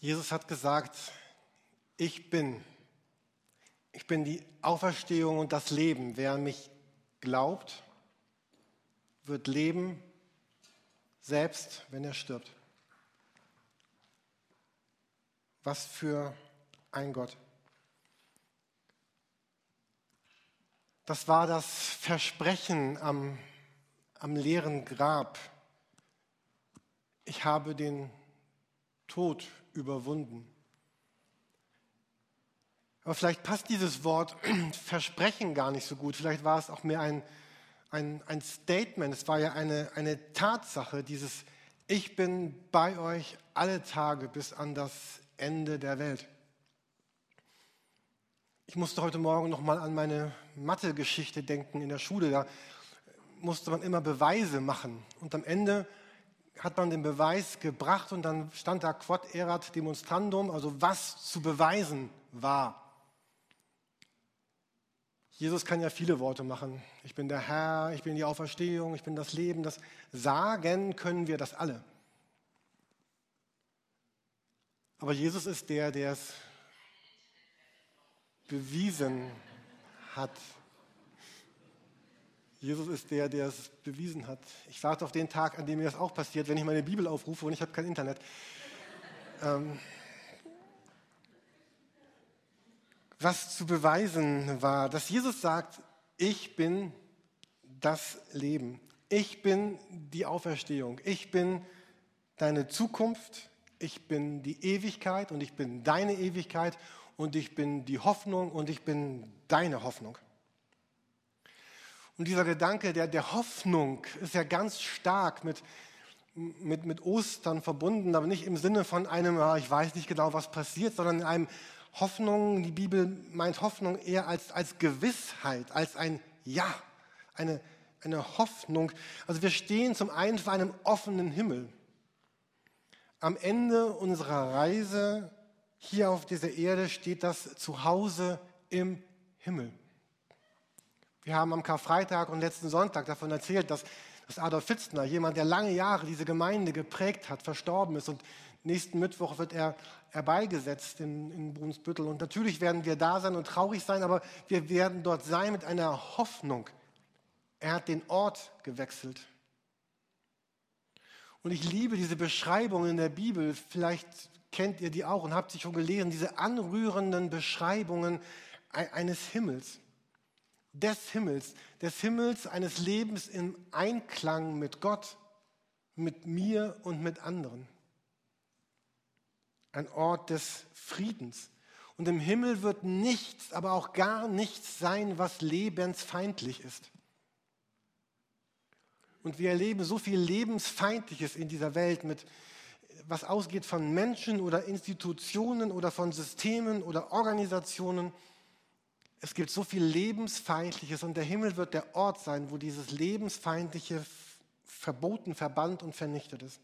Jesus hat gesagt, ich bin. Ich bin die Auferstehung und das Leben. Wer an mich glaubt, wird leben, selbst wenn er stirbt. Was für ein Gott. Das war das Versprechen am, am leeren Grab. Ich habe den Tod überwunden. Aber vielleicht passt dieses Wort Versprechen gar nicht so gut. Vielleicht war es auch mehr ein, ein, ein Statement. Es war ja eine, eine Tatsache, dieses Ich bin bei euch alle Tage bis an das Ende der Welt. Ich musste heute Morgen noch mal an meine Mathe-Geschichte denken in der Schule. Da musste man immer Beweise machen. Und am Ende hat man den Beweis gebracht und dann stand da quod erat demonstrandum, also was zu beweisen war. Jesus kann ja viele Worte machen. Ich bin der Herr, ich bin die Auferstehung, ich bin das Leben. Das sagen können wir das alle. Aber Jesus ist der, der es bewiesen hat. Jesus ist der, der es bewiesen hat. Ich warte auf den Tag, an dem mir das auch passiert, wenn ich meine Bibel aufrufe und ich habe kein Internet. Ähm, was zu beweisen war, dass Jesus sagt, ich bin das Leben. Ich bin die Auferstehung. Ich bin deine Zukunft ich bin die Ewigkeit und ich bin deine Ewigkeit und ich bin die Hoffnung und ich bin deine Hoffnung. Und dieser Gedanke der, der Hoffnung ist ja ganz stark mit, mit, mit Ostern verbunden, aber nicht im Sinne von einem, ich weiß nicht genau, was passiert, sondern in einem Hoffnung, die Bibel meint Hoffnung eher als, als Gewissheit, als ein Ja, eine, eine Hoffnung. Also wir stehen zum einen vor einem offenen Himmel am Ende unserer Reise hier auf dieser Erde steht das Zuhause im Himmel. Wir haben am Karfreitag und letzten Sonntag davon erzählt, dass, dass Adolf Fitzner, jemand, der lange Jahre diese Gemeinde geprägt hat, verstorben ist. Und nächsten Mittwoch wird er herbeigesetzt in, in Brunsbüttel. Und natürlich werden wir da sein und traurig sein, aber wir werden dort sein mit einer Hoffnung. Er hat den Ort gewechselt. Und ich liebe diese Beschreibungen in der Bibel. Vielleicht kennt ihr die auch und habt sie schon gelesen. Diese anrührenden Beschreibungen eines Himmels. Des Himmels. Des Himmels eines Lebens im Einklang mit Gott, mit mir und mit anderen. Ein Ort des Friedens. Und im Himmel wird nichts, aber auch gar nichts sein, was lebensfeindlich ist. Und wir erleben so viel Lebensfeindliches in dieser Welt mit was ausgeht von Menschen oder Institutionen oder von Systemen oder Organisationen. Es gibt so viel Lebensfeindliches und der Himmel wird der Ort sein, wo dieses Lebensfeindliche verboten, verbannt und vernichtet ist.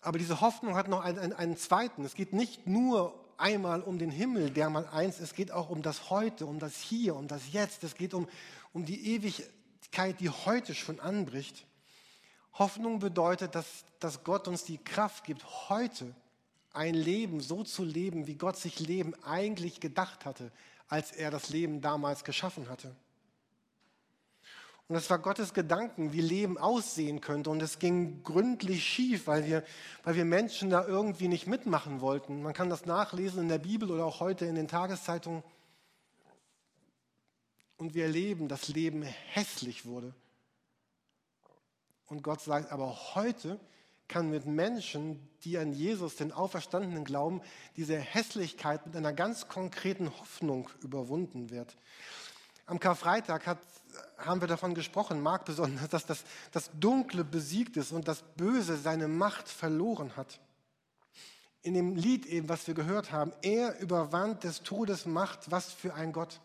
Aber diese Hoffnung hat noch einen, einen, einen, zweiten. Es geht nicht nur einmal um den Himmel, der mal eins, es geht auch um das Heute, um das Hier, um das Jetzt. Es geht um, um die ewig Wirklichkeit, die heute schon anbricht. Hoffnung bedeutet, dass, dass Gott uns die Kraft gibt, heute ein Leben so zu leben, wie Gott sich Leben eigentlich gedacht hatte, als er das Leben damals geschaffen hatte. Und das war Gottes Gedanken, wie Leben aussehen könnte. Und es ging gründlich schief, weil wir, weil wir Menschen da irgendwie nicht mitmachen wollten. Man kann das nachlesen in der Bibel oder auch heute in den Tageszeitungen und wir erleben, dass Leben hässlich wurde. Und Gott sagt, aber heute kann mit Menschen, die an Jesus, den Auferstandenen glauben, diese Hässlichkeit mit einer ganz konkreten Hoffnung überwunden wird. Am Karfreitag hat, haben wir davon gesprochen, Marc besonders, dass das, das Dunkle besiegt ist und das Böse seine Macht verloren hat. In dem Lied eben, was wir gehört haben, er überwand des Todes Macht, was für ein Gott.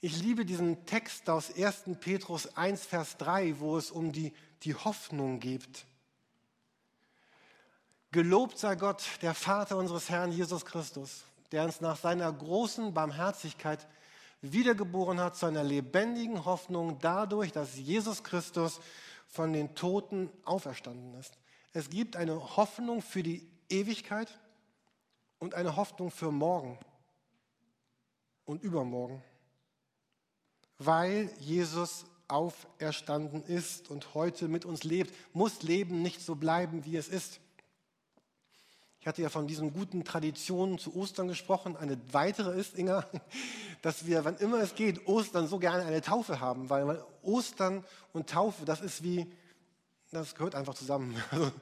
Ich liebe diesen Text aus 1. Petrus 1, Vers 3, wo es um die, die Hoffnung geht. Gelobt sei Gott, der Vater unseres Herrn Jesus Christus, der uns nach seiner großen Barmherzigkeit wiedergeboren hat zu einer lebendigen Hoffnung dadurch, dass Jesus Christus von den Toten auferstanden ist. Es gibt eine Hoffnung für die Ewigkeit und eine Hoffnung für morgen und übermorgen, weil Jesus auferstanden ist und heute mit uns lebt, muss Leben nicht so bleiben, wie es ist. Ich hatte ja von diesen guten Traditionen zu Ostern gesprochen. Eine weitere ist, Inga, dass wir, wann immer es geht, Ostern so gerne eine Taufe haben, weil Ostern und Taufe, das ist wie, das gehört einfach zusammen. Also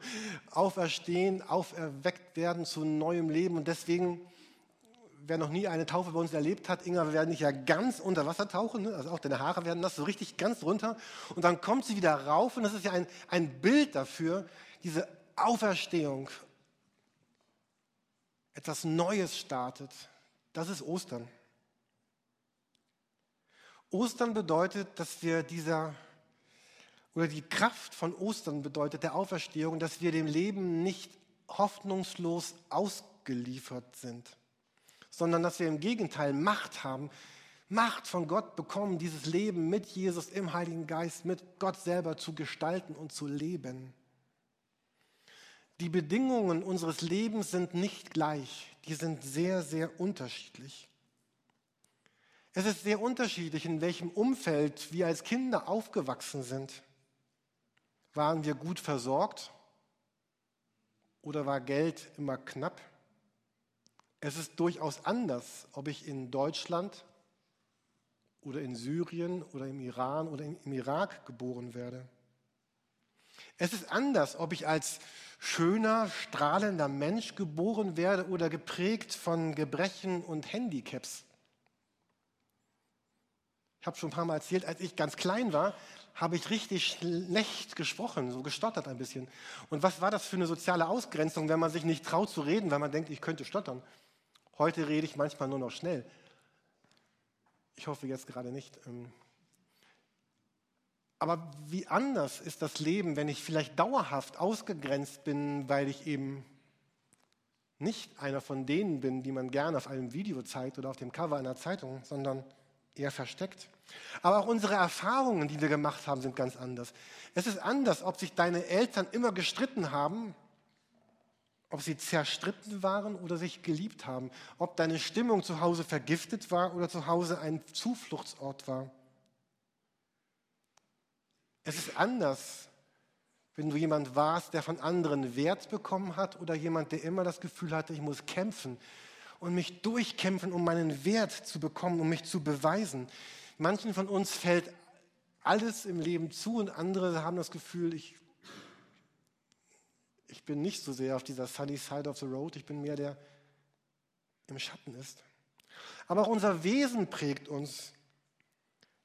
auferstehen, auferweckt werden zu neuem Leben und deswegen wer noch nie eine Taufe bei uns erlebt hat, Inga, wir werden nicht ja ganz unter Wasser tauchen, ne? also auch deine Haare werden nass, so richtig ganz runter. Und dann kommt sie wieder rauf und das ist ja ein, ein Bild dafür, diese Auferstehung. Etwas Neues startet. Das ist Ostern. Ostern bedeutet, dass wir dieser, oder die Kraft von Ostern bedeutet der Auferstehung, dass wir dem Leben nicht hoffnungslos ausgeliefert sind sondern dass wir im Gegenteil Macht haben, Macht von Gott bekommen, dieses Leben mit Jesus im Heiligen Geist, mit Gott selber zu gestalten und zu leben. Die Bedingungen unseres Lebens sind nicht gleich, die sind sehr, sehr unterschiedlich. Es ist sehr unterschiedlich, in welchem Umfeld wir als Kinder aufgewachsen sind. Waren wir gut versorgt oder war Geld immer knapp? Es ist durchaus anders, ob ich in Deutschland oder in Syrien oder im Iran oder im Irak geboren werde. Es ist anders, ob ich als schöner, strahlender Mensch geboren werde oder geprägt von Gebrechen und Handicaps. Ich habe schon ein paar Mal erzählt, als ich ganz klein war, habe ich richtig schlecht gesprochen, so gestottert ein bisschen. Und was war das für eine soziale Ausgrenzung, wenn man sich nicht traut zu reden, weil man denkt, ich könnte stottern? Heute rede ich manchmal nur noch schnell. Ich hoffe jetzt gerade nicht. Ähm. Aber wie anders ist das Leben, wenn ich vielleicht dauerhaft ausgegrenzt bin, weil ich eben nicht einer von denen bin, die man gerne auf einem Video zeigt oder auf dem Cover einer Zeitung, sondern eher versteckt. Aber auch unsere Erfahrungen, die wir gemacht haben, sind ganz anders. Es ist anders, ob sich deine Eltern immer gestritten haben ob sie zerstritten waren oder sich geliebt haben, ob deine Stimmung zu Hause vergiftet war oder zu Hause ein Zufluchtsort war. Es ist anders, wenn du jemand warst, der von anderen Wert bekommen hat oder jemand, der immer das Gefühl hatte, ich muss kämpfen und mich durchkämpfen, um meinen Wert zu bekommen, um mich zu beweisen. Manchen von uns fällt alles im Leben zu und andere haben das Gefühl, ich ich bin nicht so sehr auf dieser sunny side of the road, ich bin mehr der im Schatten ist. Aber auch unser Wesen prägt uns.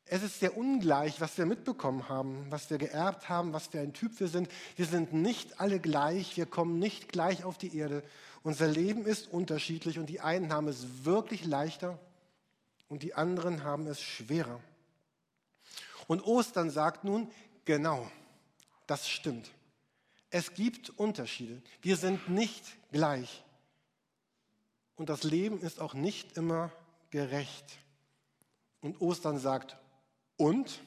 Es ist sehr ungleich, was wir mitbekommen haben, was wir geerbt haben, was für ein Typ wir sind. Wir sind nicht alle gleich, wir kommen nicht gleich auf die Erde. Unser Leben ist unterschiedlich und die einen haben es wirklich leichter und die anderen haben es schwerer. Und Ostern sagt nun, genau, das stimmt. Es gibt Unterschiede. Wir sind nicht gleich. Und das Leben ist auch nicht immer gerecht. Und Ostern sagt, und?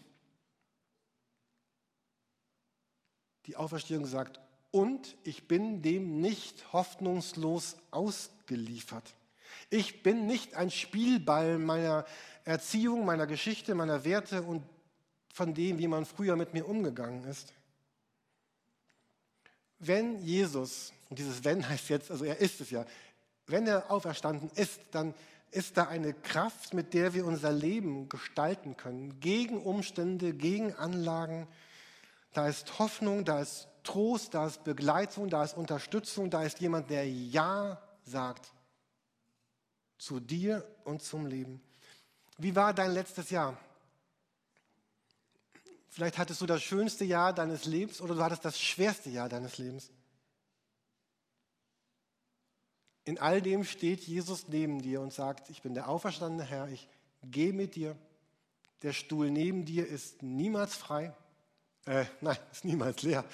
Die Auferstehung sagt, und ich bin dem nicht hoffnungslos ausgeliefert. Ich bin nicht ein Spielball meiner Erziehung, meiner Geschichte, meiner Werte und von dem, wie man früher mit mir umgegangen ist. Wenn Jesus, und dieses Wenn heißt jetzt, also er ist es ja, wenn er auferstanden ist, dann ist da eine Kraft, mit der wir unser Leben gestalten können, gegen Umstände, gegen Anlagen. Da ist Hoffnung, da ist Trost, da ist Begleitung, da ist Unterstützung, da ist jemand, der Ja sagt zu dir und zum Leben. Wie war dein letztes Jahr? Vielleicht hattest du das schönste Jahr deines Lebens oder du hattest das schwerste Jahr deines Lebens. In all dem steht Jesus neben dir und sagt, ich bin der auferstandene Herr, ich gehe mit dir. Der Stuhl neben dir ist niemals frei. Äh, nein, ist niemals leer.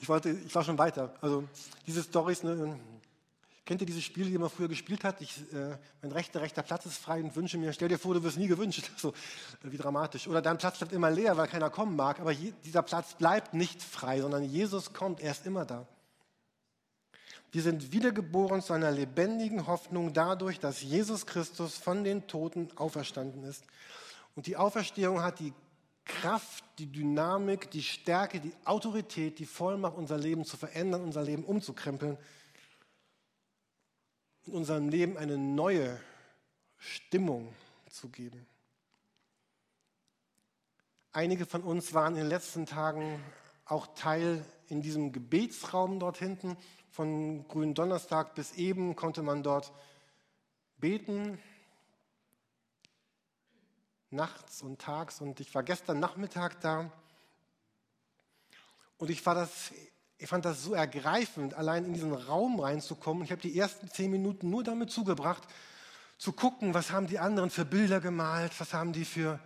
Ich, wollte, ich war schon weiter. Also diese Storys, ne, Kennt ihr dieses Spiel, die man früher gespielt hat? Ich, äh, mein rechter, rechter Platz ist frei und wünsche mir, stell dir vor, du wirst nie gewünscht. So, wie dramatisch. Oder dein Platz bleibt immer leer, weil keiner kommen mag. Aber je, dieser Platz bleibt nicht frei, sondern Jesus kommt, er ist immer da. Wir sind wiedergeboren zu einer lebendigen Hoffnung dadurch, dass Jesus Christus von den Toten auferstanden ist. Und die Auferstehung hat die Kraft, die Dynamik, die Stärke, die Autorität, die Vollmacht, unser Leben zu verändern, unser Leben umzukrempeln in unserem Leben eine neue Stimmung zu geben. Einige von uns waren in den letzten Tagen auch Teil in diesem Gebetsraum dort hinten. Von grünen Donnerstag bis eben konnte man dort beten, nachts und tags. Und ich war gestern Nachmittag da. Und ich das ich fand das so ergreifend, allein in diesen Raum reinzukommen. Ich habe die ersten zehn Minuten nur damit zugebracht, zu gucken, was haben die anderen für Bilder gemalt, was haben die für,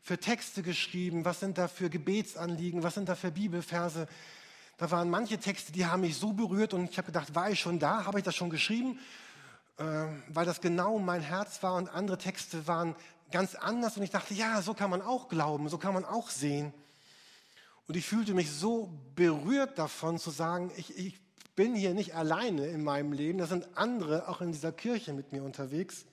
für Texte geschrieben, was sind da für Gebetsanliegen, was sind da für Bibelverse. Da waren manche Texte, die haben mich so berührt und ich habe gedacht, war ich schon da, habe ich das schon geschrieben, äh, weil das genau mein Herz war und andere Texte waren ganz anders und ich dachte, ja, so kann man auch glauben, so kann man auch sehen. Und ich fühlte mich so berührt davon zu sagen, ich, ich bin hier nicht alleine in meinem Leben, da sind andere auch in dieser Kirche mit mir unterwegs.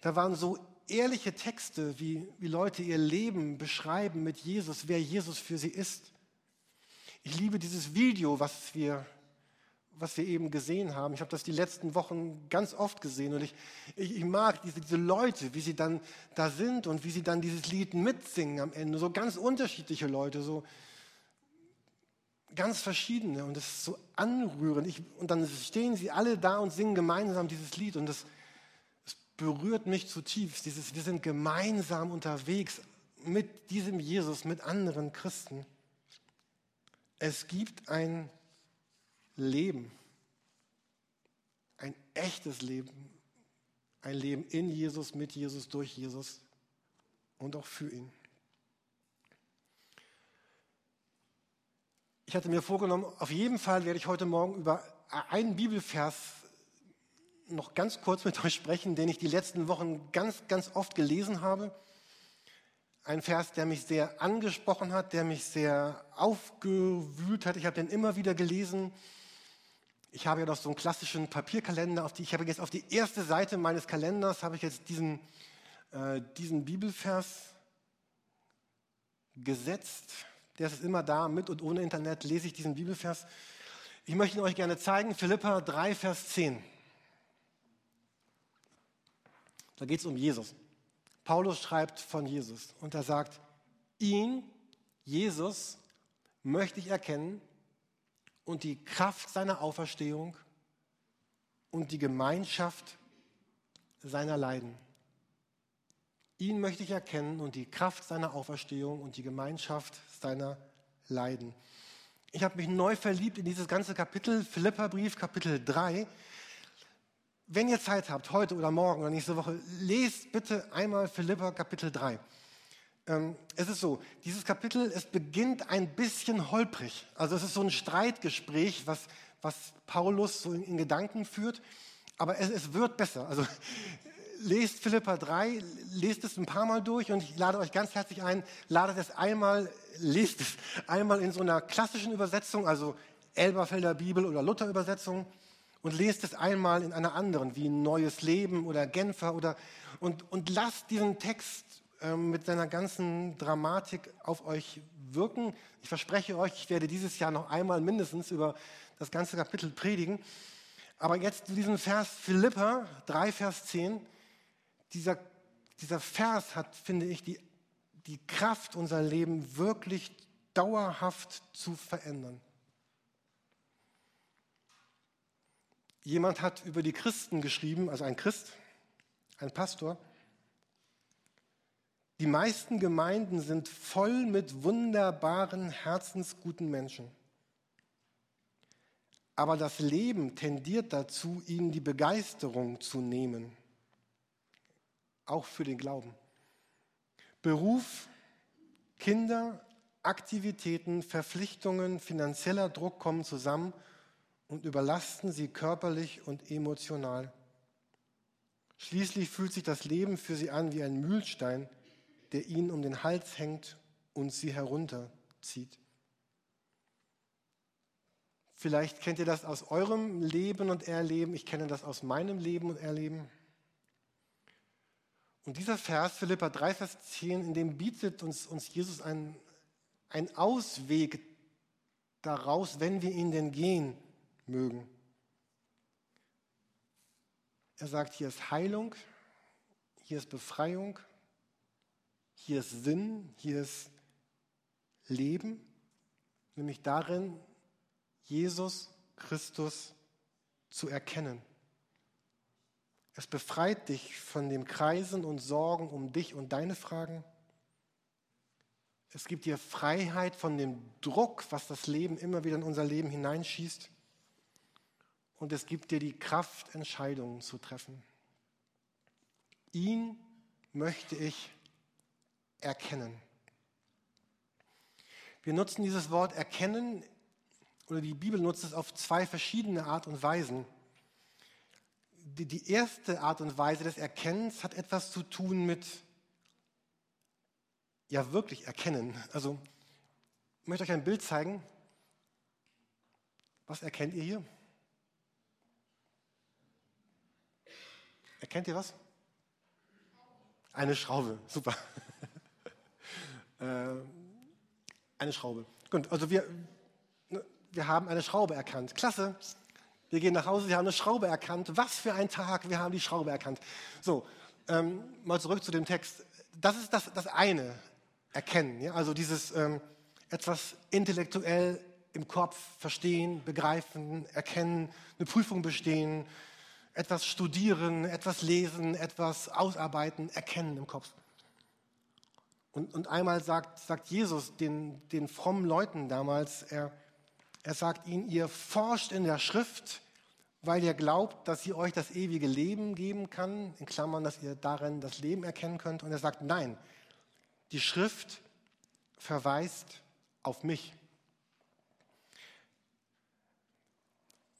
Da waren so ehrliche Texte, wie, wie Leute ihr Leben beschreiben mit Jesus, wer Jesus für sie ist. Ich liebe dieses Video, was wir was wir eben gesehen haben. Ich habe das die letzten Wochen ganz oft gesehen und ich, ich, ich, mag diese, diese Leute, wie sie dann da sind und wie sie dann dieses Lied mitsingen am Ende. So ganz unterschiedliche Leute, so ganz verschiedene und das ist so anrührend. Ich, und dann stehen sie alle da und singen gemeinsam dieses Lied und das, das berührt mich zutiefst. Dieses, wir sind gemeinsam unterwegs mit diesem Jesus, mit anderen Christen. Es gibt ein Leben. Ein echtes Leben. Ein Leben in Jesus, mit Jesus, durch Jesus und auch für ihn. Ich hatte mir vorgenommen, auf jeden Fall werde ich heute Morgen über einen Bibelvers noch ganz kurz mit euch sprechen, den ich die letzten Wochen ganz, ganz oft gelesen habe. Ein Vers, der mich sehr angesprochen hat, der mich sehr aufgewühlt hat. Ich habe den immer wieder gelesen ich habe ja noch so einen klassischen Papierkalender, auf die, ich habe jetzt auf die erste Seite meines Kalenders habe ich jetzt diesen, äh, diesen Bibelvers gesetzt. Der ist immer da, mit und ohne Internet lese ich diesen Bibelvers. Ich möchte ihn euch gerne zeigen, Philippa 3, Vers 10. Da geht es um Jesus. Paulus schreibt von Jesus und er sagt, ihn, Jesus, möchte ich erkennen und die Kraft seiner Auferstehung und die Gemeinschaft seiner Leiden. Ihn möchte ich erkennen und die Kraft seiner Auferstehung und die Gemeinschaft seiner Leiden. Ich habe mich neu verliebt in dieses ganze Kapitel, Philipperbrief, Kapitel 3. Wenn ihr Zeit habt, heute oder morgen oder nächste Woche, lest bitte einmal Philippa Kapitel 3. Ähm, es ist so, dieses Kapitel, es beginnt ein bisschen holprig. Also es ist so ein Streitgespräch, was, was Paulus so in, in Gedanken führt. Aber es, es, wird besser. Also lest Philippa 3, lest es ein paar Mal durch und ich lade euch ganz herzlich ein, ladet es einmal, lest es einmal in so einer klassischen Übersetzung, also Elberfelder Bibel oder Luther Übersetzung und lest es einmal in einer anderen, wie Neues Leben oder Genfer oder und, und lasst diesen Text ähm, mit seiner ganzen Dramatik auf euch wirken. Ich verspreche euch, ich werde dieses Jahr noch einmal mindestens über das ganze Kapitel predigen. Aber jetzt zu diesem Vers Philippa 3, Vers 10. Dieser, dieser Vers hat, finde ich, die, die Kraft, unser Leben wirklich dauerhaft zu verändern. Jemand hat über die Christen geschrieben, also ein Christ, ein Pastor, die meisten Gemeinden sind voll mit wunderbaren, herzensguten Menschen. Aber das Leben tendiert dazu, ihnen die Begeisterung zu nehmen, auch für den Glauben. Beruf, Kinder, Aktivitäten, Verpflichtungen, finanzieller Druck kommen zusammen und überlasten sie körperlich und emotional. Schließlich fühlt sich das Leben für sie an wie ein Mühlstein, der ihnen um den Hals hängt und sie herunterzieht. Vielleicht kennt ihr das aus eurem Leben und Erleben. Ich kenne das aus meinem Leben und Erleben. Und dieser Vers, Philippa 3, Vers 10, in dem bietet uns, uns Jesus einen, einen Ausweg daraus, wenn wir ihn denn gehen mögen. Er sagt, hier ist Heilung, hier ist Befreiung, hier ist Sinn, hier ist Leben, nämlich darin, Jesus Christus zu erkennen. Es befreit dich von dem Kreisen und Sorgen um dich und deine Fragen. Es gibt dir Freiheit von dem Druck, was das Leben immer wieder in unser Leben hineinschießt. Und es gibt dir die Kraft, Entscheidungen zu treffen. Ihn möchte ich erkennen. Wir nutzen dieses Wort erkennen oder die Bibel nutzt es auf zwei verschiedene Art und Weisen. Die, die erste Art und Weise des Erkennens hat etwas zu tun mit, ja wirklich erkennen. Also, ich möchte euch ein Bild zeigen. Was erkennt ihr hier? Erkennt ihr was? Eine Schraube, super. äh, eine Schraube. Gut, also wir, wir haben eine Schraube erkannt. Klasse. Wir gehen nach Hause, wir haben eine Schraube erkannt. Was für ein Tag, wir haben die Schraube erkannt. So, ähm, mal zurück zu dem Text. Das ist das, das eine, erkennen. Ja? Also dieses ähm, etwas intellektuell im Kopf verstehen, begreifen, erkennen, eine Prüfung bestehen, etwas studieren, etwas lesen, etwas ausarbeiten, erkennen im Kopf. Und, und einmal sagt, sagt Jesus den, den frommen Leuten damals, er, er sagt ihnen, ihr forscht in der Schrift, weil ihr glaubt, dass sie euch das ewige Leben geben kann, in Klammern, dass ihr darin das Leben erkennen könnt. Und er sagt, nein, die Schrift verweist auf mich.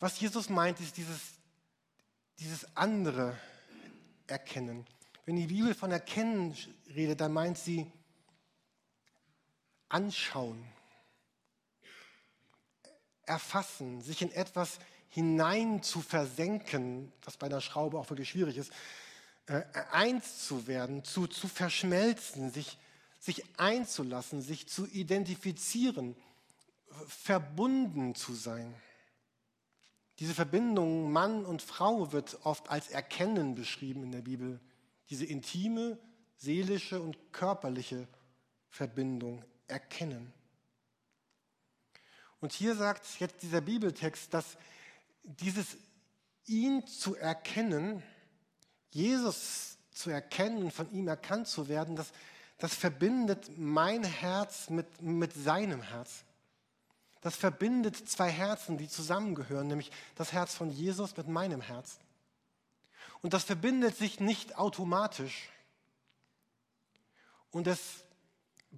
Was Jesus meint, ist dieses, dieses andere Erkennen. Wenn die Bibel von Erkennen redet, dann meint sie anschauen, erfassen, sich in etwas hinein zu versenken, was bei einer Schraube auch wirklich schwierig ist, äh, eins zu werden, zu, zu verschmelzen, sich, sich einzulassen, sich zu identifizieren, verbunden zu sein. Diese Verbindung Mann und Frau wird oft als Erkennen beschrieben in der Bibel. Diese intime, seelische und körperliche Verbindung erkennen. Und hier sagt jetzt dieser Bibeltext, dass dieses ihn zu erkennen, Jesus zu erkennen, von ihm erkannt zu werden, das, das verbindet mein Herz mit, mit seinem Herz. Das verbindet zwei Herzen, die zusammengehören, nämlich das Herz von Jesus mit meinem Herz. Und das verbindet sich nicht automatisch. Und es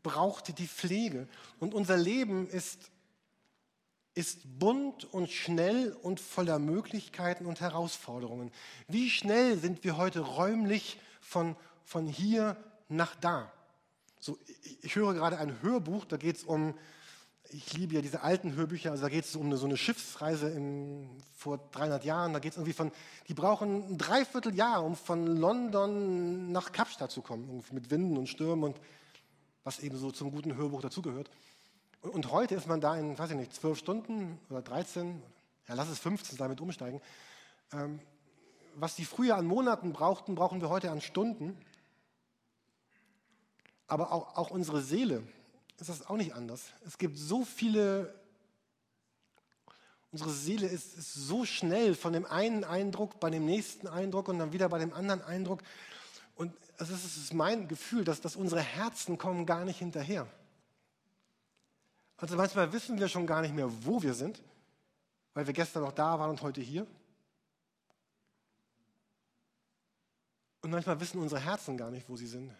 braucht die Pflege. Und unser Leben ist ist bunt und schnell und voller Möglichkeiten und Herausforderungen. Wie schnell sind wir heute räumlich von, von hier nach da? So, ich, ich höre gerade ein Hörbuch, da geht es um, ich liebe ja diese alten Hörbücher, also da geht es um eine, so eine Schiffsreise im, vor 300 Jahren, da geht es irgendwie von, die brauchen ein Dreivierteljahr, um von London nach Kapstadt zu kommen, mit Winden und Stürmen und was eben so zum guten Hörbuch dazugehört. Und heute ist man da in, weiß ich nicht, zwölf Stunden oder 13, ja, lass es 15 damit umsteigen. Ähm, was die früher an Monaten brauchten, brauchen wir heute an Stunden. Aber auch, auch unsere Seele ist das auch nicht anders. Es gibt so viele, unsere Seele ist, ist so schnell von dem einen Eindruck bei dem nächsten Eindruck und dann wieder bei dem anderen Eindruck. Und es ist mein Gefühl, dass, dass unsere Herzen kommen gar nicht hinterher. Also manchmal wissen wir schon gar nicht mehr, wo wir sind, weil wir gestern noch da waren und heute hier. Und manchmal wissen unsere Herzen gar nicht, wo sie sind,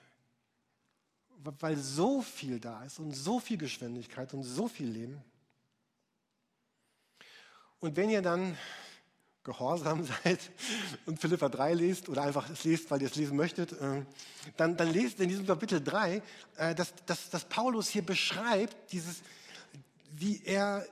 weil so viel da ist und so viel Geschwindigkeit und so viel Leben. Und wenn ihr dann gehorsam seid und Philippa 3 lest oder einfach es lest, weil ihr es lesen möchtet, äh, dann, dann lest in diesem Kapitel 3, äh, dass, dass, dass Paulus hier beschreibt, dieses, wie er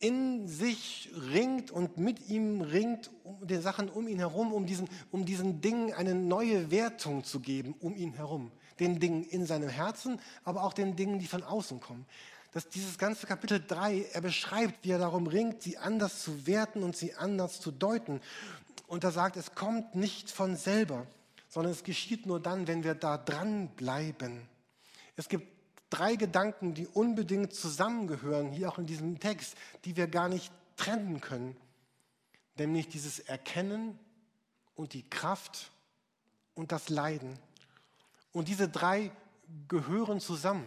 in sich ringt und mit ihm ringt, um den Sachen um ihn herum, um diesen, um diesen Dingen eine neue Wertung zu geben, um ihn herum. Den Dingen in seinem Herzen, aber auch den Dingen, die von außen kommen dass dieses ganze Kapitel 3, er beschreibt, wie er darum ringt, sie anders zu werten und sie anders zu deuten. Und er sagt, es kommt nicht von selber, sondern es geschieht nur dann, wenn wir da dranbleiben. Es gibt drei Gedanken, die unbedingt zusammengehören, hier auch in diesem Text, die wir gar nicht trennen können. Nämlich dieses Erkennen und die Kraft und das Leiden. Und diese drei gehören zusammen.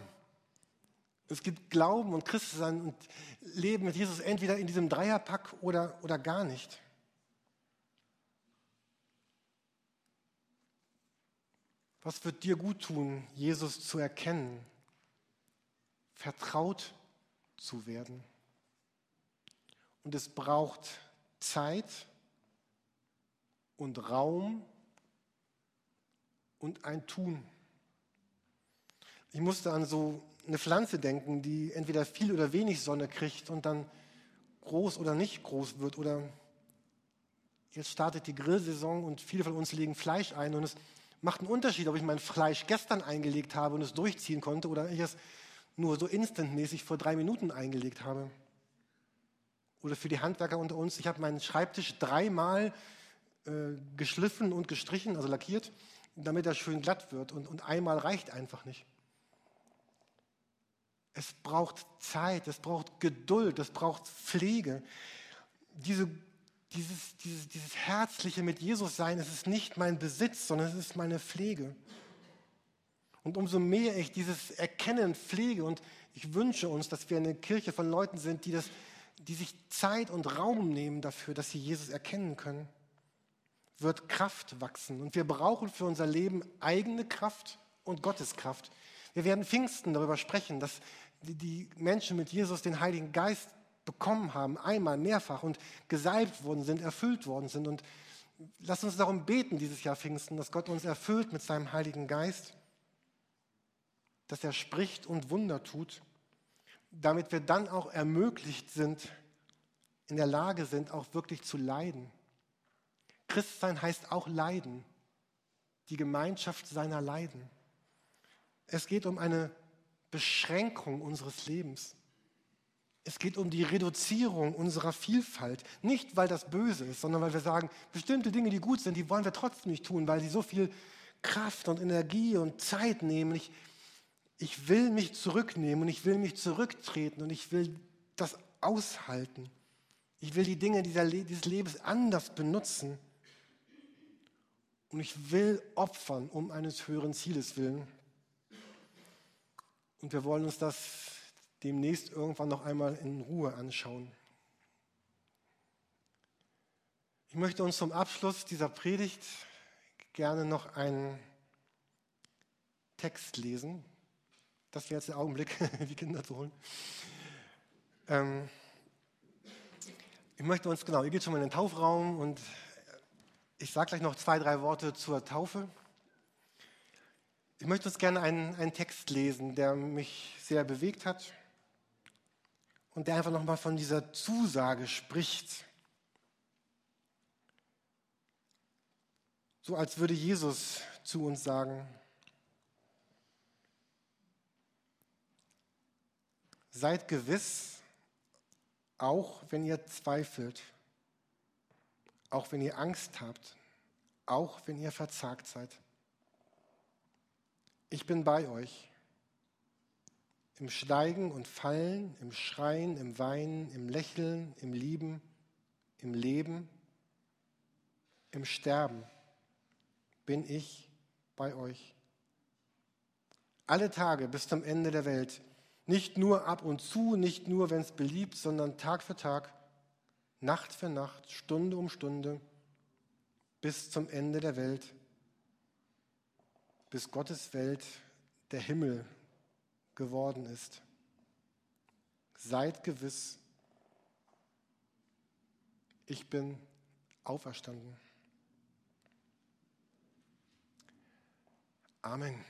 Es gibt Glauben und Christsein und Leben mit Jesus entweder in diesem Dreierpack oder, oder gar nicht. Was wird dir gut tun, Jesus zu erkennen, vertraut zu werden? Und es braucht Zeit und Raum und ein Tun. Ich musste an so eine Pflanze denken, die entweder viel oder wenig Sonne kriegt und dann groß oder nicht groß wird. Oder jetzt startet die Grillsaison und viele von uns legen Fleisch ein und es macht einen Unterschied, ob ich mein Fleisch gestern eingelegt habe und es durchziehen konnte oder ich es nur so instantmäßig vor drei Minuten eingelegt habe. Oder für die Handwerker unter uns, ich habe meinen Schreibtisch dreimal äh, geschliffen und gestrichen, also lackiert, damit er schön glatt wird und, und einmal reicht einfach nicht. Es braucht Zeit, es braucht Geduld, es braucht Pflege. Diese, dieses, dieses, dieses herzliche mit Jesus sein, es ist nicht mein Besitz, sondern es ist meine Pflege. Und umso mehr ich dieses Erkennen pflege und ich wünsche uns, dass wir eine Kirche von Leuten sind, die, das, die sich Zeit und Raum nehmen dafür, dass sie Jesus erkennen können, wird Kraft wachsen. Und wir brauchen für unser Leben eigene Kraft und Gottes Kraft. Wir werden Pfingsten darüber sprechen, dass die Menschen mit Jesus den Heiligen Geist bekommen haben, einmal, mehrfach und gesalbt worden sind, erfüllt worden sind. Und lasst uns darum beten dieses Jahr Pfingsten, dass Gott uns erfüllt mit seinem Heiligen Geist, dass er spricht und Wunder tut, damit wir dann auch ermöglicht sind, in der Lage sind, auch wirklich zu leiden. Christsein heißt auch Leiden, die Gemeinschaft seiner Leiden. Es geht um eine Beschränkung unseres Lebens. Es geht um die Reduzierung unserer Vielfalt. Nicht, weil das böse ist, sondern weil wir sagen, bestimmte Dinge, die gut sind, die wollen wir trotzdem nicht tun, weil sie so viel Kraft und Energie und Zeit nehmen. Ich, ich will mich zurücknehmen und ich will mich zurücktreten und ich will das aushalten. Ich will die Dinge dieser, dieses Lebens anders benutzen. Und ich will opfern um eines höheren Zieles willen. Und wir wollen uns das demnächst irgendwann noch einmal in Ruhe anschauen. Ich möchte uns zum Abschluss dieser Predigt gerne noch einen Text lesen. Das wäre jetzt der Augenblick, die Kinder zu holen. Ähm, ich möchte uns, genau, ihr geht schon mal in den Taufraum und ich sage gleich noch zwei, drei Worte zur Taufe. Ich möchte uns gerne einen, einen Text lesen, der mich sehr bewegt hat und der einfach nochmal von dieser Zusage spricht. So als würde Jesus zu uns sagen, seid gewiss, auch wenn ihr zweifelt, auch wenn ihr Angst habt, auch wenn ihr verzagt seid. Ich bin bei euch. Im Steigen und Fallen, im Schreien, im Weinen, im Lächeln, im Lieben, im Leben, im Sterben bin ich bei euch. Alle Tage bis zum Ende der Welt. Nicht nur ab und zu, nicht nur, wenn es beliebt, sondern Tag für Tag, Nacht für Nacht, Stunde um Stunde, bis zum Ende der Welt bis Gottes Welt der Himmel geworden ist. Seid gewiss, ich bin auferstanden. Amen.